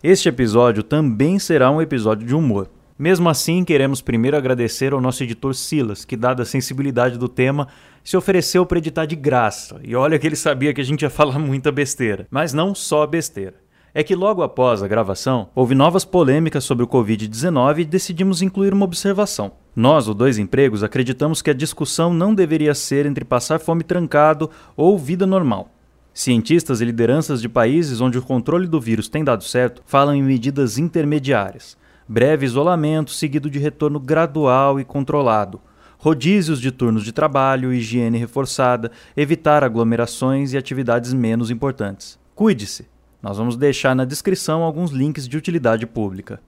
Este episódio também será um episódio de humor. Mesmo assim, queremos primeiro agradecer ao nosso editor Silas, que, dada a sensibilidade do tema, se ofereceu para editar de graça. E olha que ele sabia que a gente ia falar muita besteira. Mas não só besteira. É que logo após a gravação, houve novas polêmicas sobre o Covid-19 e decidimos incluir uma observação. Nós, o Dois Empregos, acreditamos que a discussão não deveria ser entre passar fome trancado ou vida normal. Cientistas e lideranças de países onde o controle do vírus tem dado certo falam em medidas intermediárias breve isolamento seguido de retorno gradual e controlado, rodízios de turnos de trabalho, higiene reforçada, evitar aglomerações e atividades menos importantes. Cuide-se! Nós vamos deixar na descrição alguns links de utilidade pública.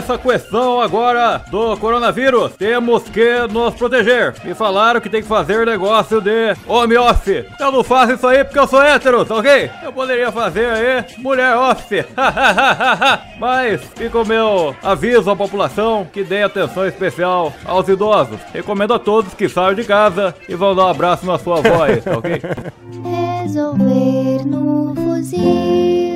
Essa questão agora do coronavírus, temos que nos proteger. Me falaram que tem que fazer negócio de home office. Eu não faço isso aí porque eu sou hétero, tá ok? Eu poderia fazer aí mulher office. Mas fica o meu aviso à população que dê atenção especial aos idosos. Recomendo a todos que saiam de casa e vão dar um abraço na sua voz, tá ok? Resolver no fuzil.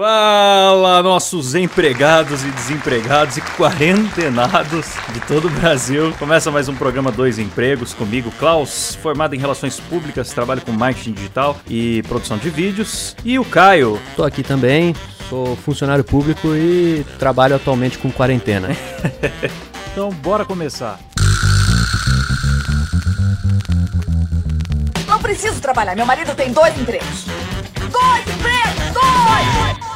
Fala, nossos empregados e desempregados e quarentenados de todo o Brasil. Começa mais um programa Dois Empregos comigo, Klaus, formado em Relações Públicas, trabalho com marketing digital e produção de vídeos. E o Caio. Tô aqui também, sou funcionário público e trabalho atualmente com quarentena. então, bora começar. Não preciso trabalhar, meu marido tem dois empregos. Dois empregos! Dois!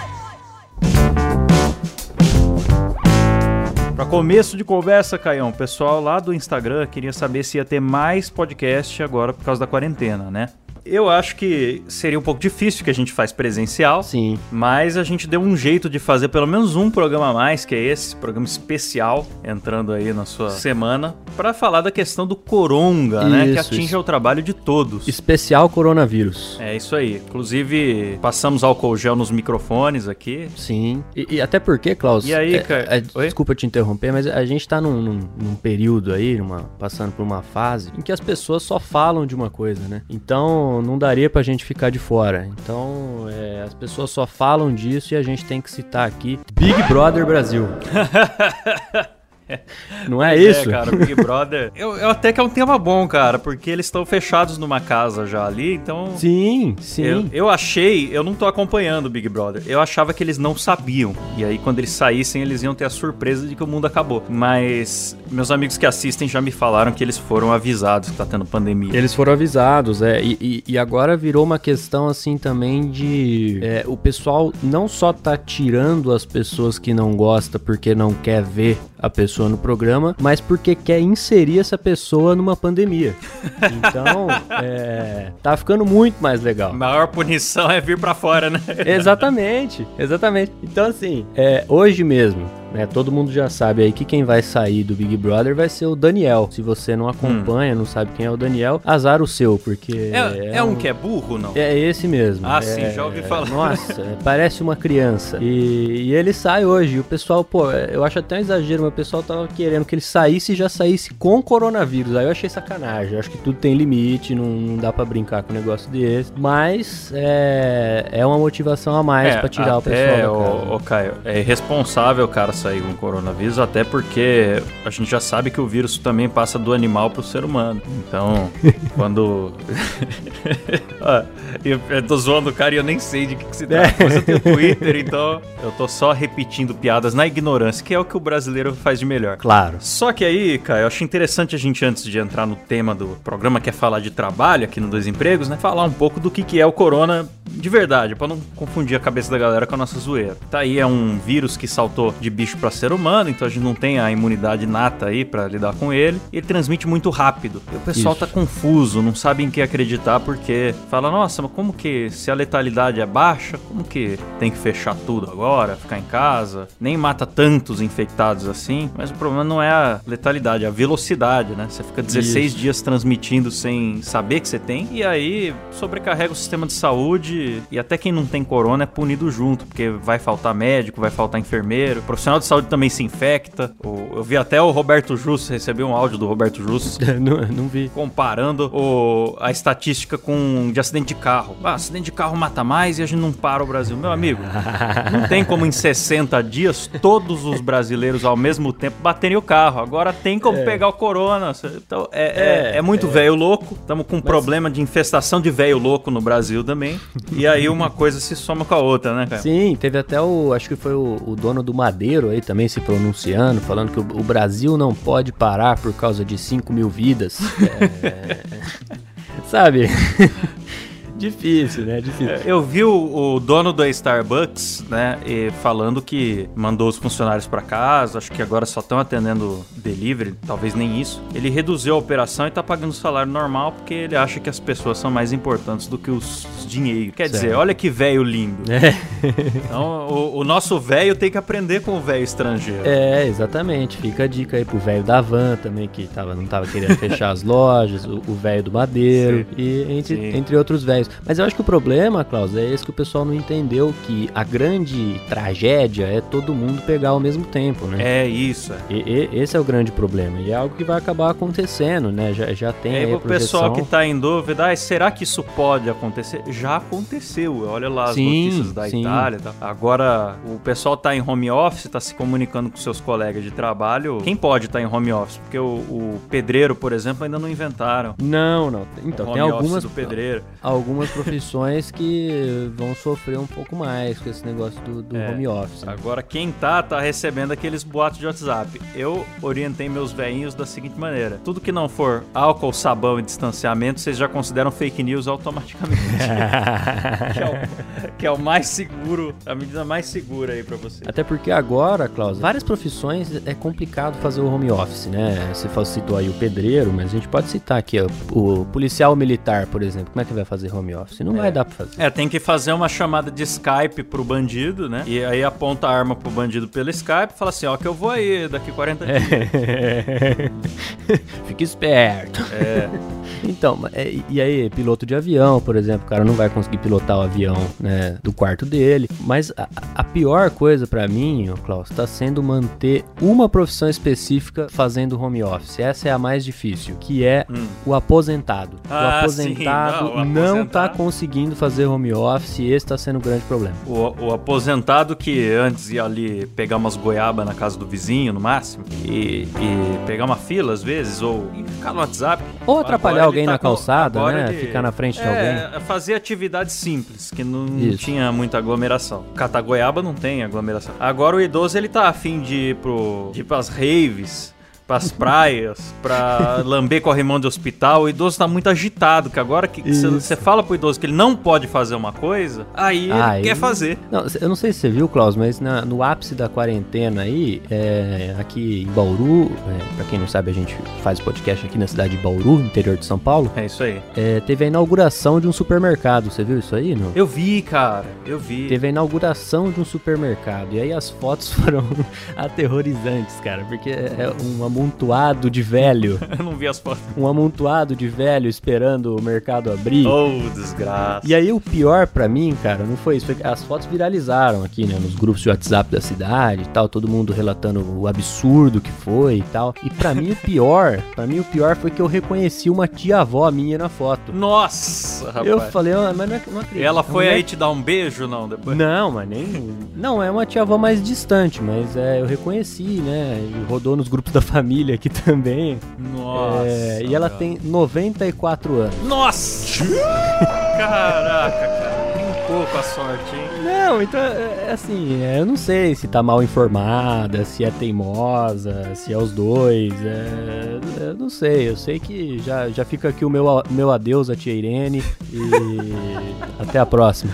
Para começo de conversa, Caião, o pessoal lá do Instagram queria saber se ia ter mais podcast agora por causa da quarentena, né? Eu acho que seria um pouco difícil que a gente faz presencial. Sim. Mas a gente deu um jeito de fazer pelo menos um programa a mais, que é esse, programa especial, entrando aí na sua semana, para falar da questão do coronga, isso, né? Que atinge isso. o trabalho de todos. Especial coronavírus. É isso aí. Inclusive, passamos álcool gel nos microfones aqui. Sim. E, e até porque, Klaus. E aí, é, cara? É, desculpa te interromper, mas a gente tá num, num, num período aí, numa, passando por uma fase, em que as pessoas só falam de uma coisa, né? Então não, daria pra gente ficar de fora. Então, é, as pessoas só falam disso e a gente tem que citar aqui Big Brother Brasil. Não é, é isso? É, cara, o Big Brother. eu, eu, até que é um tema bom, cara, porque eles estão fechados numa casa já ali, então. Sim, sim. Eu, eu, achei, eu não tô acompanhando o Big Brother. Eu achava que eles não sabiam. E aí, quando eles saíssem, eles iam ter a surpresa de que o mundo acabou. Mas meus amigos que assistem já me falaram que eles foram avisados que tá tendo pandemia. Eles foram avisados, é. E, e, e agora virou uma questão assim também de. É, o pessoal não só tá tirando as pessoas que não gosta porque não quer ver a pessoa no programa, mas porque quer inserir essa pessoa numa pandemia. Então, é, tá ficando muito mais legal. A maior punição é vir para fora, né? exatamente, exatamente. Então, assim, é, hoje mesmo, né? Todo mundo já sabe aí que quem vai sair do Big Brother vai ser o Daniel. Se você não acompanha, hum. não sabe quem é o Daniel, azar o seu, porque. É, é, é um, um, que é burro, não? É esse mesmo. Ah, é, sim, já ouvi falar. Nossa, parece uma criança. E, e, ele sai hoje. E o pessoal, pô, eu acho até um exagero, mas o pessoal tava querendo que ele saísse e já saísse com coronavírus. Aí eu achei sacanagem. Eu acho que tudo tem limite, não, não dá para brincar com um negócio desse. Mas é, é uma motivação a mais é, para tirar o pessoal. É, o Caio, é irresponsável, cara, sair com coronavírus, até porque a gente já sabe que o vírus também passa do animal pro ser humano. Então, quando. eu, eu tô zoando o cara e eu nem sei de que, que se trata. Mas eu tenho Twitter, então eu tô só repetindo piadas na ignorância, que é o que o brasileiro faz de melhor. Claro. Só que aí, cara, eu acho interessante a gente, antes de entrar no tema do programa, que é falar de trabalho aqui no Dois Empregos, né? Falar um pouco do que, que é o corona de verdade, para não confundir a cabeça da galera com a nossa zoeira. Tá aí, é um vírus que saltou de bicho para ser humano, então a gente não tem a imunidade nata aí para lidar com ele. E ele transmite muito rápido. E o pessoal Isso. tá confuso, não sabe em que acreditar, porque fala, nossa, mas como que se a letalidade é baixa, como que tem que fechar tudo agora, ficar em casa? Nem mata tantos infectados assim, mas o problema não é a letalidade, é a velocidade, né? Você fica 16 Isso. dias transmitindo sem saber que você tem, e aí sobrecarrega o sistema de saúde e até quem não tem corona é punido junto, porque vai faltar médico, vai faltar enfermeiro. O profissional de saúde também se infecta. O- eu vi até o Roberto Justo, recebi um áudio do Roberto Justo não, não vi. comparando o- a estatística com de acidente de carro. Ah, acidente de carro mata mais e a gente não para o Brasil. Meu amigo, não tem como em 60 dias todos os brasileiros ao mesmo tempo baterem o carro. Agora tem como pegar o corona. Então, é, é, É, é muito velho louco. Estamos com um problema de infestação de velho louco no Brasil também. E aí uma coisa se soma com a outra, né, cara? Sim, teve até o. Acho que foi o, o dono do Madeiro aí também se pronunciando, falando que o, o Brasil não pode parar por causa de 5 mil vidas. É, sabe? Difícil, né? Difícil. Eu vi o, o dono da Starbucks, né, e falando que mandou os funcionários pra casa, acho que agora só estão atendendo delivery, talvez nem isso. Ele reduziu a operação e tá pagando salário normal porque ele acha que as pessoas são mais importantes do que os, dinheiro. Quer dizer, Certo. olha que velho lindo. É, Então, o, o nosso velho tem que aprender com o velho estrangeiro. é, exatamente. Fica a dica aí pro velho da van também, que tava, não tava querendo fechar as lojas, o velho do Madeiro, e entre, Sim. entre outros velhos. Mas eu acho que o problema, Klaus, é esse que o pessoal não entendeu, que a grande tragédia é todo mundo pegar ao mesmo tempo, né? É isso. É. E- e- esse é o grande problema. E é algo que vai acabar acontecendo, né? Já, já tem E aí, o pessoal que tá em dúvida, ah, será que isso pode acontecer? Já aconteceu. Olha lá as Sim, notícias da sim. Itália tal. Agora, o pessoal tá em home office, tá se comunicando com seus colegas de trabalho. Quem pode estar em home office? Porque o, o pedreiro, por exemplo, ainda não inventaram. Não, não. Então, o tem algumas, do pedreiro. algumas profissões que vão sofrer um pouco mais com esse negócio do, do É. home office. né? Agora, quem tá, tá recebendo aqueles boatos de WhatsApp. Eu orientei meus velhinhos da seguinte maneira: tudo que não for álcool, sabão e distanciamento, vocês já consideram fake news automaticamente. que, é o, que é o mais seguro, a medida mais segura aí pra você. Até porque agora, Klaus, várias profissões é complicado fazer o home office, né? Você citou aí o pedreiro, mas a gente pode citar aqui, ó, o policial militar, por exemplo. Como é que vai fazer home office? Não vai dar pra fazer. É, tem que fazer uma chamada de Skype pro bandido, né? E aí aponta a arma pro bandido pelo Skype e fala assim: ó, que eu vou aí daqui 40 dias. Fica esperto. É. Então, é, e aí, piloto de avião, por exemplo, o cara não vai conseguir pilotar o avião né, do quarto dele. Mas a, a pior coisa pra mim, ô Klaus, tá sendo manter uma profissão específica fazendo home office. Essa é a mais difícil, que é o aposentado. Hum. Ah, o aposentado sim, não, o não tá aposentado. conseguindo fazer home office e esse tá sendo um grande problema. O, o aposentado que antes ia ali pegar umas goiaba na casa do vizinho, no máximo, e, e pegar uma fila às vezes, ou ficar no WhatsApp. Ou atrapalhar Agora alguém tá na calçada, né? ele- Ficar na frente de é, alguém. fazer atividades simples, que não Isso. tinha muita aglomeração. Catar goiaba não tem aglomeração. Agora o idoso ele tá afim de ir, pro, de ir pras raves, pras praias, pra lamber corrimão de hospital. O idoso tá muito agitado, que agora que você fala pro idoso que ele não pode fazer uma coisa, aí ele Aí- quer fazer. Não, eu não sei se você viu, Klaus, mas na- no ápice da quarentena aí, é, aqui em Bauru, é, pra quem não sabe, a gente faz podcast aqui na cidade de Bauru, interior de São Paulo, É isso aí. é, teve a inauguração de um supermercado. Você viu isso aí, não? Eu vi, cara. Eu vi. Teve a inauguração de um supermercado. E aí as fotos foram aterrorizantes, cara, porque é um amontoado de velho, Eu não vi as fotos. um amontoado de velho esperando o mercado abrir. Oh, desgraça. E aí o pior pra mim, cara, não foi isso, foi as fotos viralizaram aqui, né, nos grupos de WhatsApp da cidade e tal, todo mundo relatando o absurdo que foi e tal. E pra mim o pior, pra mim o pior foi que eu reconheci uma tia-avó minha na foto. Nossa, rapaz. Eu falei, ah, mas não, é- não acredito. Ela foi mulher- aí te dar um beijo, não? Depois? Não, mas nem. Não, é uma tia-avó mais distante, mas é, eu reconheci, né? E rodou nos grupos da família aqui também. Nossa. É, e ela cara. tem 94 anos. Nossa! Caraca, cara. Brincou com a sorte, hein? Não, então, é, é assim, é, eu não sei se tá mal informada, se é teimosa, se é os dois, é, eu não sei, eu sei que já, já fica aqui o meu, meu adeus a tia Irene e até a próxima.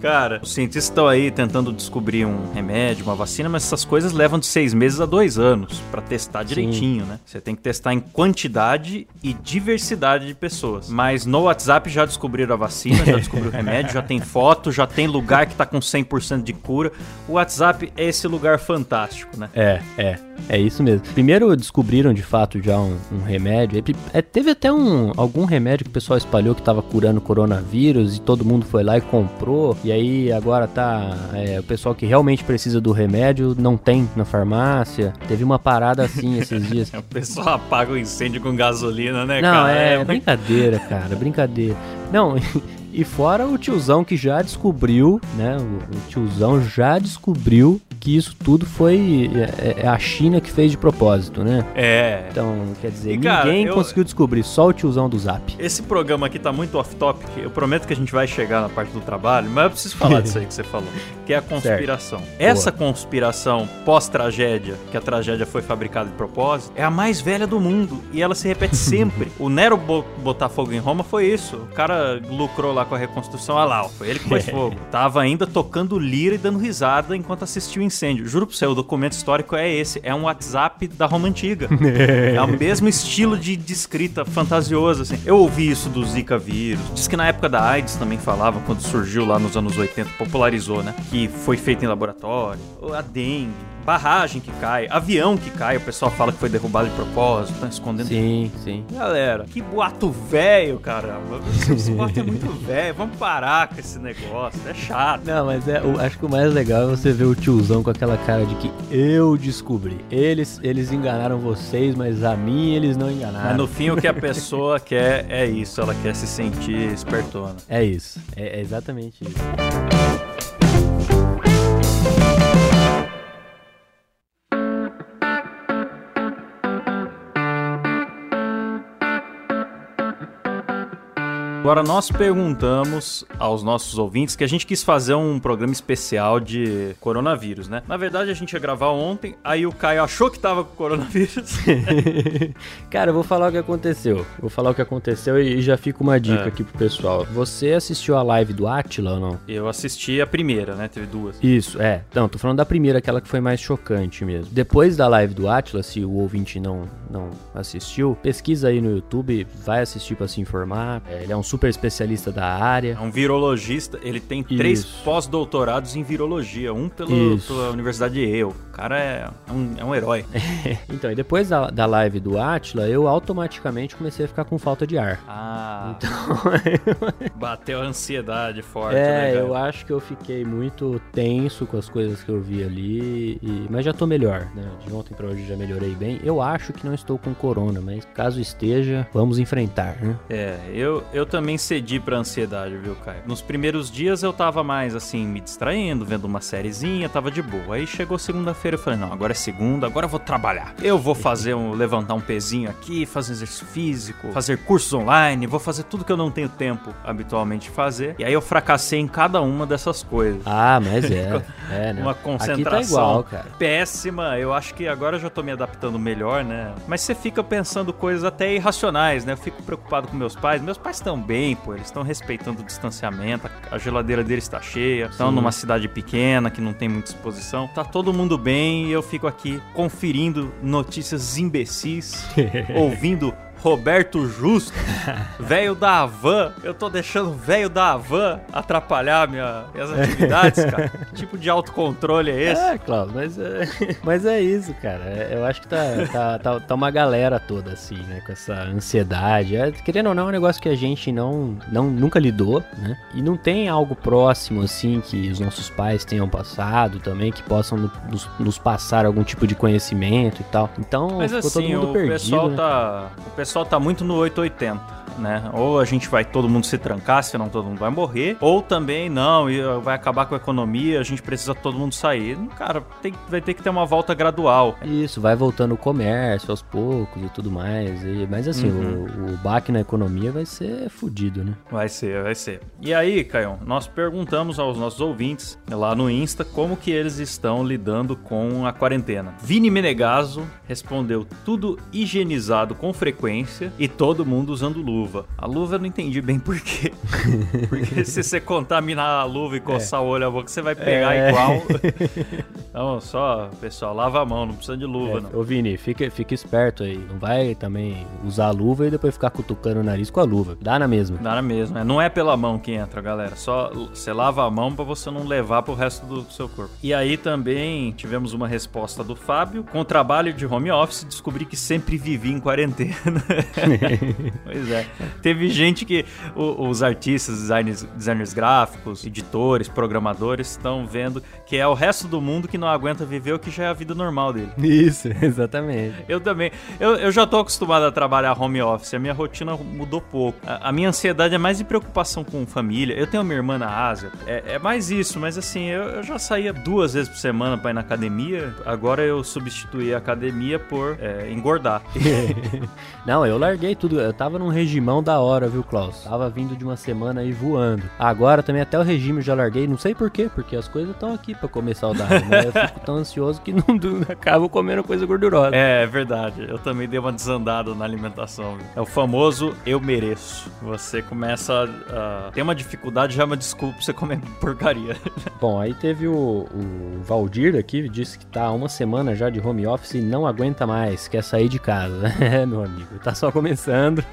Cara, os cientistas estão aí tentando descobrir um remédio, uma vacina, mas essas coisas levam de seis meses a dois anos pra testar direitinho, né? Você tem que testar em quantidade e diversidade de pessoas. Mas no WhatsApp já descobriram a vacina, já descobriram o remédio, já tem foto, já tem lugar que tá com 100% de cura. O WhatsApp é esse lugar fantástico, né? É, é. É isso mesmo. Primeiro descobriram de fato já um, um remédio. É, teve até um, algum remédio que o pessoal espalhou que estava curando coronavírus e todo mundo foi lá e comprou. E aí agora tá. É, o pessoal que realmente precisa do remédio não tem na farmácia. Teve uma parada assim esses dias. o pessoal apaga o incêndio com gasolina, né, não, cara? É, é brincadeira, cara. Brincadeira. Não. E fora o tiozão que já descobriu, né? O, tiozão já descobriu que isso tudo foi é, é, a China que fez de propósito, né? É. Então, quer dizer, e, cara, ninguém eu... conseguiu descobrir, só o tiozão do Zap. Esse programa aqui tá muito off-topic. Eu prometo que a gente vai chegar na parte do trabalho, mas eu preciso falar disso aí que você falou, que é a conspiração. Certo. Essa Boa. conspiração pós-tragédia, que a tragédia foi fabricada de propósito, é a mais velha do mundo e ela se repete sempre. o Nero botar fogo em Roma foi isso. O cara lucrou lá com a reconstrução. Olha lá, ó, foi ele que pôs fogo. Tava ainda tocando lira e dando risada enquanto assistia o incêndio. Juro pro você, o documento histórico é esse. É um WhatsApp da Roma Antiga. é o mesmo estilo de, de escrita fantasioso, assim. Eu ouvi isso do Zika vírus. Diz que na época da AIDS também falava, quando surgiu lá nos anos 80, popularizou, né? Que foi feito em laboratório. A dengue barragem que cai, avião que cai, o pessoal fala que foi derrubado de propósito, tá escondendo. Sim, sim. Galera, que boato velho, caramba. Esse boato é muito velho. Vamos parar com esse negócio. É chato. Não, mas é, eu acho que o mais legal é você ver o tiozão com aquela cara de que eu descobri. Eles, eles enganaram vocês, mas a mim eles não enganaram. Mas no fim o que a pessoa quer é isso, ela quer se sentir espertona. É isso. é, é exatamente isso. Agora nós perguntamos aos nossos ouvintes que a gente quis fazer um programa especial de coronavírus, né? Na verdade a gente ia gravar ontem, aí o Caio achou que tava com coronavírus. Cara, eu vou falar o que aconteceu. Vou falar o que aconteceu e já fica uma dica é. aqui pro pessoal. Você assistiu a live do Atila ou não? Eu assisti a primeira, né? Teve duas. Isso, é. Então, tô falando da primeira, aquela que foi mais chocante mesmo. Depois da live do Atila, se o ouvinte não, não assistiu, pesquisa aí no YouTube, vai assistir para se informar. É, ele é um super super especialista da área. É um virologista, ele tem Isso. três pós-doutorados em virologia, um pelo, pela Universidade de Yale. O cara é um, é um herói. então, e depois da, da live do Atila, eu automaticamente comecei a ficar com falta de ar. Ah. Então. Bateu a ansiedade forte. É, né, eu acho que eu fiquei muito tenso com as coisas que eu vi ali. E, mas já tô melhor, né? De ontem pra hoje já melhorei bem. Eu acho que não estou com corona, mas caso esteja, vamos enfrentar, né? É, eu, eu também também cedi pra ansiedade, viu, Caio? Nos primeiros dias eu tava mais assim, me distraindo, vendo uma sériezinha, tava de boa. Aí chegou segunda-feira eu falei, não, agora é segunda, agora eu vou trabalhar. Eu vou fazer um, levantar um pezinho aqui, fazer exercício físico, fazer cursos online, vou fazer tudo que eu não tenho tempo habitualmente fazer. E aí eu fracassei em cada uma dessas coisas. Ah, mas é. é né? Uma concentração tá igual, péssima. Eu acho que agora eu já tô me adaptando melhor, né? Mas você fica pensando coisas até irracionais, né? Eu fico preocupado com meus pais. Meus pais estão bem pô. Eles estão respeitando o distanciamento, a geladeira deles está cheia, estão numa cidade pequena que não tem muita exposição. Tá todo mundo bem e eu fico aqui conferindo notícias imbecis, ouvindo Roberto Justo, velho da Havan. Eu tô deixando o velho da Havan atrapalhar minha, minhas atividades, cara. que tipo de autocontrole é esse? É, Klaus, mas é, mas é isso, cara. É, eu acho que tá, tá, tá, tá, uma galera toda assim, né? Com essa ansiedade. É, querendo ou não, é um negócio que a gente não, não nunca lidou, né? E não tem algo próximo, assim, que os nossos pais tenham passado também, que possam nos, nos passar algum tipo de conhecimento e tal. Então, mas, ficou assim, todo mundo o perdido. Pessoal né? tá, o pessoal pessoal tá muito no 880 né? Ou a gente vai todo mundo se trancar, senão todo mundo vai morrer, ou também não, vai acabar com a economia, a gente precisa todo mundo sair. Cara, tem, vai ter que ter uma volta gradual. Isso, vai voltando o comércio aos poucos e tudo mais. E, mas assim, uhum. o, o baque na economia vai ser fodido, né? Vai ser, vai ser. E aí, Caio, nós perguntamos aos nossos ouvintes lá no Insta como que eles estão lidando com a quarentena. Vini Menegaso respondeu tudo higienizado com frequência frequência e todo mundo usando luva. A luva eu não entendi bem por quê. Porque se você contaminar a luva e coçar é. o olho a boca, você vai pegar é. igual. então, só, pessoal, lava a mão, não precisa de luva, é. não. Ô, Vini, fica, fica esperto aí. Não vai também usar a luva e depois ficar cutucando o nariz com a luva. Dá na mesma. Dá na mesma. É. Não é pela mão que entra, galera. Só você lava a mão para você não levar pro resto do seu corpo. E aí também tivemos uma resposta do Fábio. Com o trabalho de home office, descobri que sempre vivi em quarentena. pois é. Teve gente que o, os artistas, designers, designers gráficos, editores, programadores estão vendo que é o resto do mundo que não aguenta viver o que já é a vida normal dele. Isso, exatamente. Eu também. Eu, eu já tô acostumado a trabalhar home office. A minha rotina mudou pouco. A, a minha ansiedade é mais de preocupação com família. Eu tenho uma irmã na Ásia. É, é mais isso, mas assim, eu, eu já saía duas vezes por semana para ir na academia. Agora eu substituí a academia por é, engordar. Não, eu larguei tudo. Eu tava num regimão da hora, viu, Klaus? Tava vindo de uma semana aí voando. Agora também até o regime eu já larguei. Não sei porquê, porque as coisas estão aqui para comer saudável. Mas eu fico tão ansioso que não acabo comendo coisa gordurosa. É, é verdade. Eu também dei uma desandada na alimentação. Viu? É o famoso eu mereço. Você começa a ter uma dificuldade, já é uma desculpa pra você comer porcaria. Bom, aí teve o, o Valdir aqui, disse que tá há uma semana já de home office e não aguenta mais, quer sair de casa. É, meu amigo, tá só começando.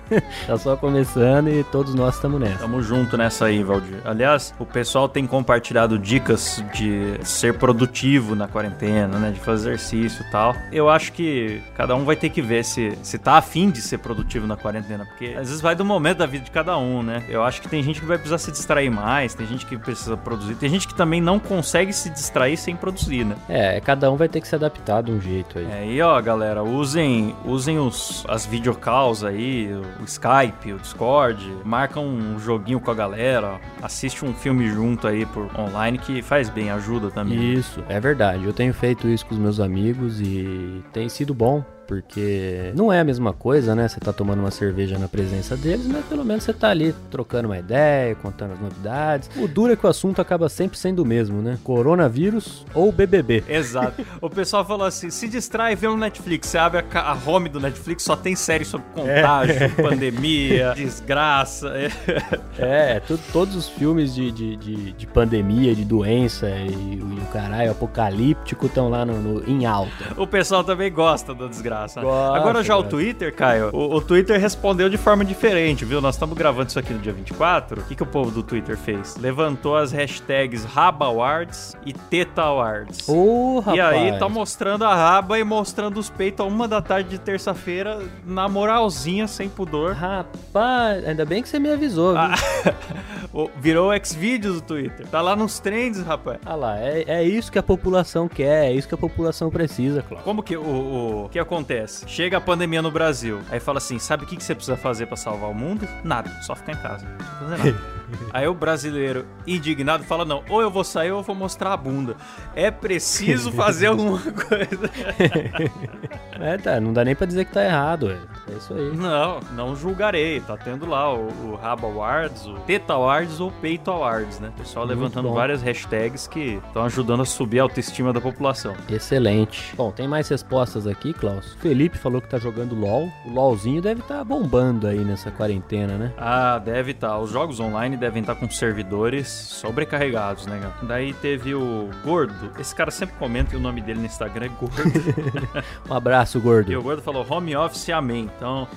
tá só começando e todos nós estamos nessa. Tamo junto nessa aí, Valdir. Aliás, o pessoal tem compartilhado dicas de ser produtivo na quarentena, né? De fazer exercício e tal. Eu acho que cada um vai ter que ver se, se tá afim de ser produtivo na quarentena, porque às vezes vai do momento da vida de cada um, né? Eu acho que tem gente que vai precisar se distrair mais, tem gente que precisa produzir, tem gente que também não consegue se distrair sem produzir, né? É, cada um vai ter que se adaptar de um jeito aí. É, e ó, galera, usem, usem os, as videocalls aí, o Skype, o Discord, marcam um joguinho com a galera, assiste um filme junto aí por online que faz bem, ajuda também. Isso, é verdade. Eu tenho feito isso com os meus amigos e tem sido bom porque não é a mesma coisa, né? Você tá tomando uma cerveja na presença deles, mas pelo menos você tá ali trocando uma ideia, contando as novidades. O duro é que o assunto acaba sempre sendo o mesmo, né? Coronavírus ou BBB. Exato. o pessoal falou assim: se distrai vê no Netflix. Você abre a, a home do Netflix, só tem série sobre contágio, é. pandemia, desgraça. é, tu, todos os filmes de, de, de, de, pandemia, de doença e, e o caralho apocalíptico estão lá no, no, em alta. O pessoal também gosta da desgraça graça. Gosta, Agora já o Twitter, Caio, o, o, Twitter respondeu de forma diferente, viu? Nós estamos gravando isso aqui no dia 24. O que, que o povo do Twitter fez? Levantou as hashtags Raba Awards e Teta Awards. Oh, e aí tá mostrando a raba e mostrando os peitos a uma da tarde de terça-feira, na moralzinha, sem pudor. Rapaz, ainda bem que você me avisou, viu? Ah, virou Xvideos o Twitter. Tá lá nos trends, rapaz. Ah lá, é, é isso que a população quer, é isso que a população precisa, claro. Como que o, o que acontece? Acontece? Chega a pandemia no Brasil, aí fala assim: sabe o que, você precisa fazer para salvar o mundo? Nada, só ficar em casa. Não fazer nada. Aí o brasileiro indignado fala: não, ou eu vou sair ou eu vou mostrar a bunda. É preciso fazer alguma coisa. é, tá, não dá nem pra dizer que tá errado, é, isso aí. Não, não julgarei. Tá tendo lá o, o Raba Awards, o Teta Awards ou Peito Awards, né? O pessoal Muito levantando bom. várias hashtags que estão ajudando a subir a autoestima da população. Excelente. Bom, tem mais respostas aqui, Klaus. Felipe falou que tá jogando LOL. O LOLzinho deve estar tá bombando aí nessa quarentena, né? Ah, deve estar. Tá. Os jogos online devem estar com servidores sobrecarregados, né, cara? Daí teve o Gordo. Esse cara sempre comenta e o nome dele no Instagram é Gordo. um abraço, Gordo. E o Gordo falou home office amém. Então,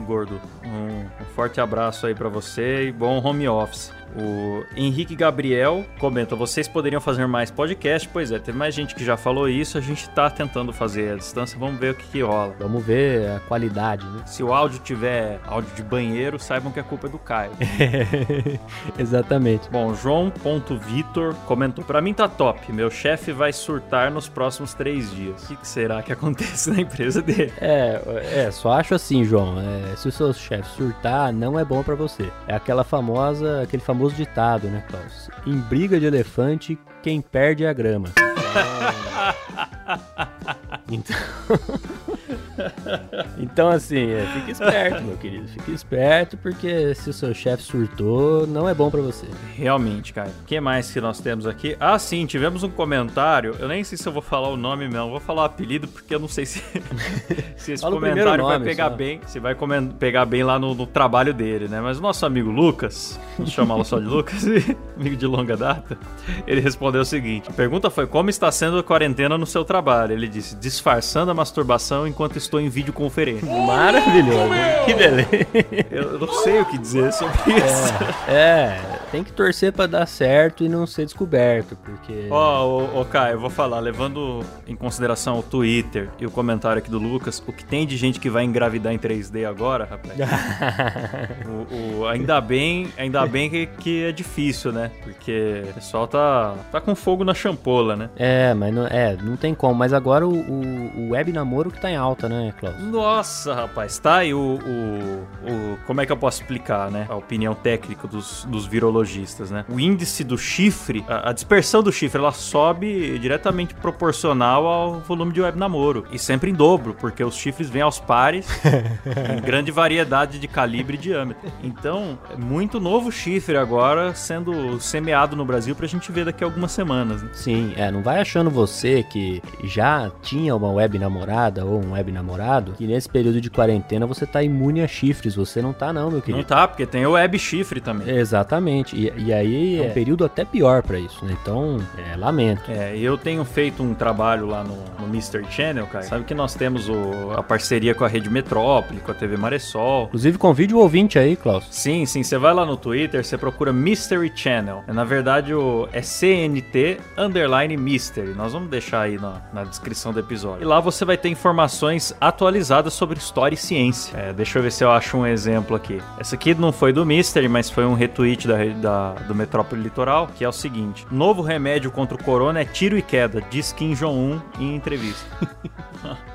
Gordo, um, um forte abraço aí para você e bom home office. O Henrique Gabriel comenta: vocês poderiam fazer mais podcast? Pois é, teve mais gente que já falou isso. A gente tá tentando fazer a distância. Vamos ver o que, que rola. Vamos ver a qualidade, né? Se o áudio tiver áudio de banheiro, saibam que a culpa é do Caio. Exatamente. Bom, João.vitor comentou: Pra mim tá top. Meu chefe vai surtar nos próximos três dias. O que, será que acontece na empresa dele? É, é só acho assim, João. É, se o seu chefe surtar, não é bom para você. É aquela famosa, aquele famoso famoso ditado, né, Klaus? Em briga de elefante, quem perde é a grama. Então. Então, assim, é, fique esperto, meu querido. Fique esperto, porque se o seu chefe surtou, não é bom pra você. Realmente, cara. O que mais que nós temos aqui? Ah, sim, tivemos um comentário. Eu nem sei se eu vou falar o nome mesmo. Vou falar o apelido, porque eu não sei se, se esse Fala comentário vai nome pegar só. bem. Se vai pegar bem lá no, no trabalho dele, né? Mas o nosso amigo Lucas, vamos chamá-lo só de Lucas, amigo de longa data, ele respondeu o seguinte: a pergunta foi como está sendo a quarentena no seu trabalho? Ele disse: disfarçando a masturbação enquanto estou em videoconferência. Maravilhoso. Que beleza. Eu não sei o que dizer sobre isso. É, tem que torcer pra dar certo e não ser descoberto, porque. Ó, ô, ô, Caio, eu vou falar, levando em consideração o Twitter e o comentário aqui do Lucas, o que tem de gente que vai engravidar em 3D agora, rapaz. o, o- ainda bem, ainda bem que, que é difícil, né? Porque o pessoal tá, tá com fogo na champola, né? É, mas não, é, não tem como. Mas agora o, o, o web namoro que tá em alta, né, Klaus? Nossa, rapaz, tá aí o, o, o- Como é que eu posso explicar, né? A opinião técnica dos, dos virologistas, né? O índice do chifre, a, a dispersão do chifre, ela sobe diretamente proporcional ao volume de web namoro. E sempre em dobro, porque os chifres vêm aos pares em grande variedade de calibre e diâmetro. Então, é muito novo chifre agora sendo semeado no Brasil pra gente ver daqui a algumas semanas, né? Sim, é, não vai achando você que já tinha uma web namorada ou um web namorado, que nesse período de quarentena você tá imune a chifres. Você não tá, não, meu Não querido. tá, porque tem o web chifre também. Exatamente. E, e aí é um período até pior pra isso, né? Então, é, lamento. É, eu tenho feito um trabalho lá no, no Mystery Channel, cara. Sabe que nós temos o- a parceria com a Rede Metrópole, com a TV Maressol. Inclusive, convide o ouvinte aí, Klaus. Sim, sim, você vai lá no Twitter, você procura Mystery Channel. É, Na verdade, o, é CNT underline Mystery. Nós vamos deixar aí na, na descrição do episódio. E lá você vai ter informações atualizadas sobre história e ciência. É, deixa eu ver se eu acho um exemplo aqui. Essa aqui não foi do Mystery, mas foi um retweet da, da- do Metrópole Litoral, que é o seguinte. Novo remédio contra o corona é tiro e queda, diz Kim Jong-un em entrevista.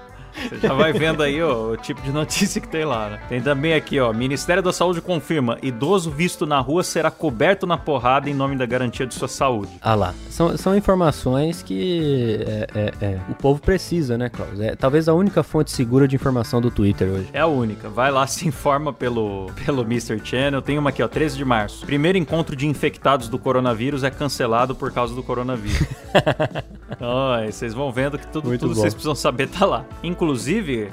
Você já vai vendo aí ó, o tipo de notícia que tem lá, né? Tem também aqui, ó. Ministério da Saúde confirma: idoso visto na rua será coberto na porrada em nome da garantia de sua saúde. Ah lá. São, são informações que é, é, é, o povo precisa, né, Klaus? É talvez a única fonte segura de informação do Twitter hoje. É a única. Vai lá, se informa pelo, pelo Mr. Channel. Tem uma aqui, ó, 13 de março. Primeiro encontro de infectados do coronavírus é cancelado por causa do coronavírus. Então, aí vocês vão vendo que tudo, Muito tudo bom. vocês precisam saber tá lá. Inclusive,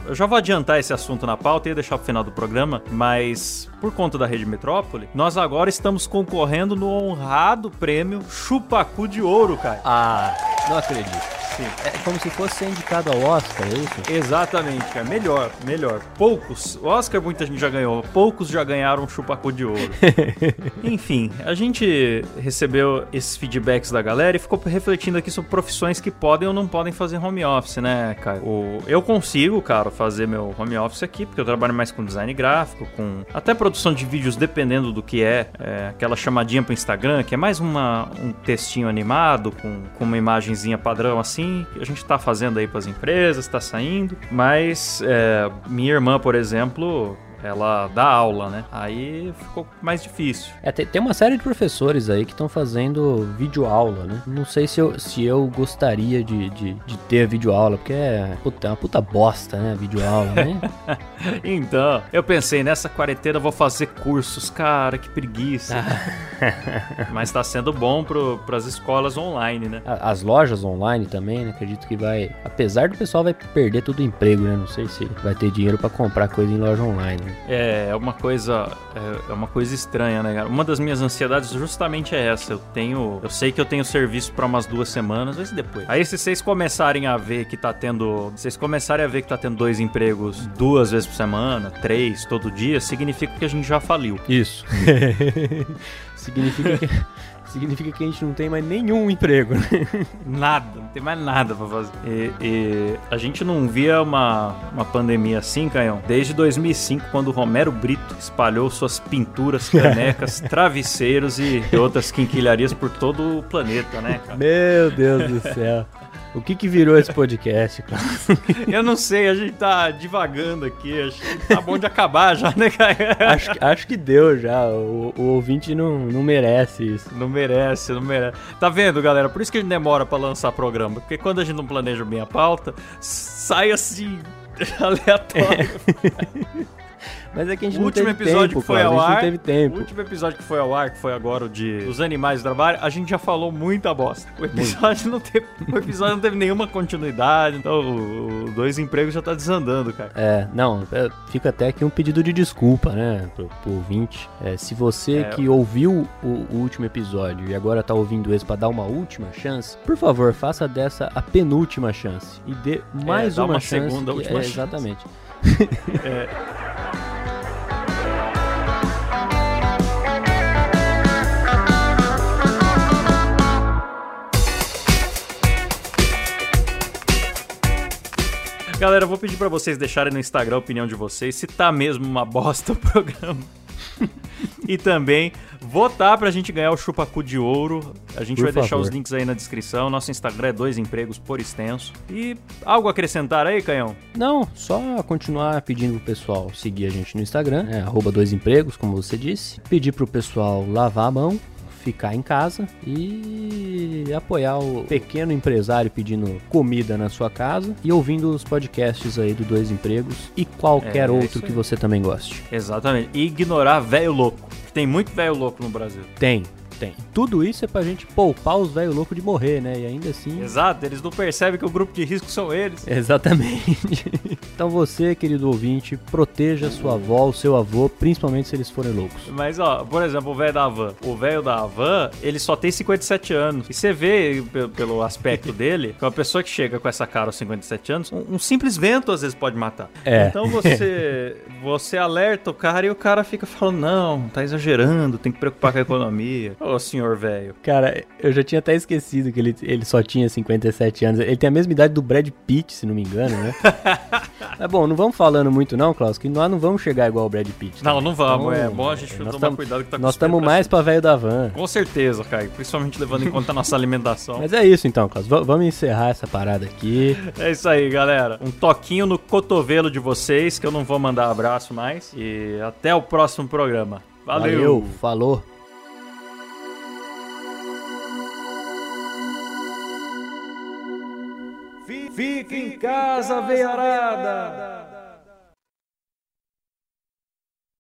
eu já vou adiantar esse assunto na pauta e deixar pro final do programa, mas por conta da Rede Metrópole, nós agora estamos concorrendo no honrado prêmio Chupacu de Ouro, cara. Ah, não acredito. É como se fosse ser indicado ao Oscar, é isso? Exatamente, cara. Melhor, melhor. Poucos. O Oscar muita gente já ganhou. Poucos já ganharam um chupacu de ouro. Enfim, a gente recebeu esses feedbacks da galera e ficou refletindo aqui sobre profissões que podem ou não podem fazer home office, né, cara? O... Eu consigo, cara, fazer meu home office aqui, porque eu trabalho mais com design gráfico, com até produção de vídeos, dependendo do que é. é aquela chamadinha pro Instagram, que é mais uma, um textinho animado, com, com uma imagenzinha padrão assim, que a gente tá fazendo aí pras empresas, tá saindo. Mas é, minha irmã, por exemplo, ela dá aula, né? Aí ficou mais difícil. É, tem, tem uma série de professores aí que estão fazendo videoaula, né? Não sei se eu, se eu gostaria de, de, de ter videoaula, porque é, puta, é uma puta bosta, né? Videoaula, né? Então, eu pensei, nessa quarentena eu vou fazer cursos, cara, que preguiça. Mas tá sendo bom pro, pras escolas online, né? As lojas online também, né? Acredito que vai. Apesar do pessoal vai perder todo o emprego, né? Não sei se vai ter dinheiro pra comprar coisa em loja online. né? É, é uma coisa, é, é uma coisa estranha, né, cara? Uma das minhas ansiedades justamente é essa. Eu tenho, eu sei que eu tenho serviço pra umas duas semanas, mas e depois. Aí se vocês começarem a ver que tá tendo, se vocês começarem a ver que tá tendo dois empregos duas vezes por semana, três todo dia, significa que a gente já faliu. Isso. significa, que, significa que a gente não tem mais nenhum emprego, né? Nada, não tem mais nada pra fazer. E, e a gente não via uma, uma pandemia assim, Canhão, desde 2005, quando o Romero Brito espalhou suas pinturas, canecas, travesseiros e outras quinquilharias por todo o planeta, né, cara? Meu Deus do céu. O que que virou esse podcast, cara? Eu não sei, a gente tá divagando aqui, acho que tá bom de acabar já, né, cara? Acho, que- acho que deu já. O, o ouvinte não, não merece isso. Não merece, não merece. Tá vendo, galera? Por isso que a gente demora pra lançar programa. Porque quando a gente não planeja bem a pauta, sai assim, aleatório. Mas é que a gente O não último teve episódio tempo, que foi ao ar. teve tempo. O último episódio que foi ao ar, que foi agora o de Os Animais do Trabalho, a gente já falou muita bosta. O episódio não teve, o episódio não teve nenhuma continuidade, então o, o Dois Empregos já tá desandando, cara. É, não, é, fica até aqui um pedido de desculpa, né, pro, pro ouvinte. É, se você É. que ouviu o, o último episódio e agora tá ouvindo esse pra dar uma última chance, por favor, faça dessa a penúltima chance e dê mais dá uma, uma chance. segunda, que- última é, chance. Exatamente. Galera, eu vou pedir pra vocês deixarem no Instagram a opinião de vocês, se tá mesmo uma bosta o programa. e também votar pra gente ganhar o chupacu de ouro. A gente Por vai deixar favor. os links aí na descrição. Nosso Instagram é dois empregos por extenso. E algo a acrescentar aí, Canhão? Não, só continuar pedindo pro pessoal seguir a gente no Instagram, é arroba dois empregos, como você disse. Pedir pro pessoal lavar a mão, ficar em casa e apoiar o pequeno empresário pedindo comida na sua casa e ouvindo os podcasts aí do Dois Empregos e qualquer É, outro isso que você também goste. Exatamente. E ignorar velho louco. Tem muito velho louco no Brasil. Tem, tem. Tudo isso é pra gente poupar os velhos loucos de morrer, né? E ainda assim. Exato, eles não percebem que o grupo de risco são eles. Exatamente. então você, querido ouvinte, proteja sua avó, o seu avô, principalmente se eles forem loucos. Mas, ó, por exemplo, o velho da van. O velho da van, ele só tem 57 anos. E você vê pe- pelo aspecto dele, que uma pessoa que chega com essa cara aos 57 anos, um, um simples vento às vezes pode matar. É. Então você, você alerta o cara e o cara fica falando: não, tá exagerando, tem que preocupar com a economia. Ô, senhor velho. Cara, eu já tinha até esquecido que ele, ele só tinha 57 anos. Ele tem a mesma idade do Brad Pitt, se não me engano, né? Mas bom, não vamos falando muito não, Klaus, que nós não vamos chegar igual o Brad Pitt. Não, não vamos. Então, é bom a gente é, tomar tamo- cuidado que tá com Nós estamos mais pra velho da van. Com certeza, Caio. Principalmente levando em conta a nossa alimentação. Mas é isso então, Klaus. V- vamos encerrar essa parada aqui. É isso aí, galera. Um toquinho no cotovelo de vocês, que eu não vou mandar abraço mais. E até o próximo programa. Valeu. falou. Fique em casa, veiarada!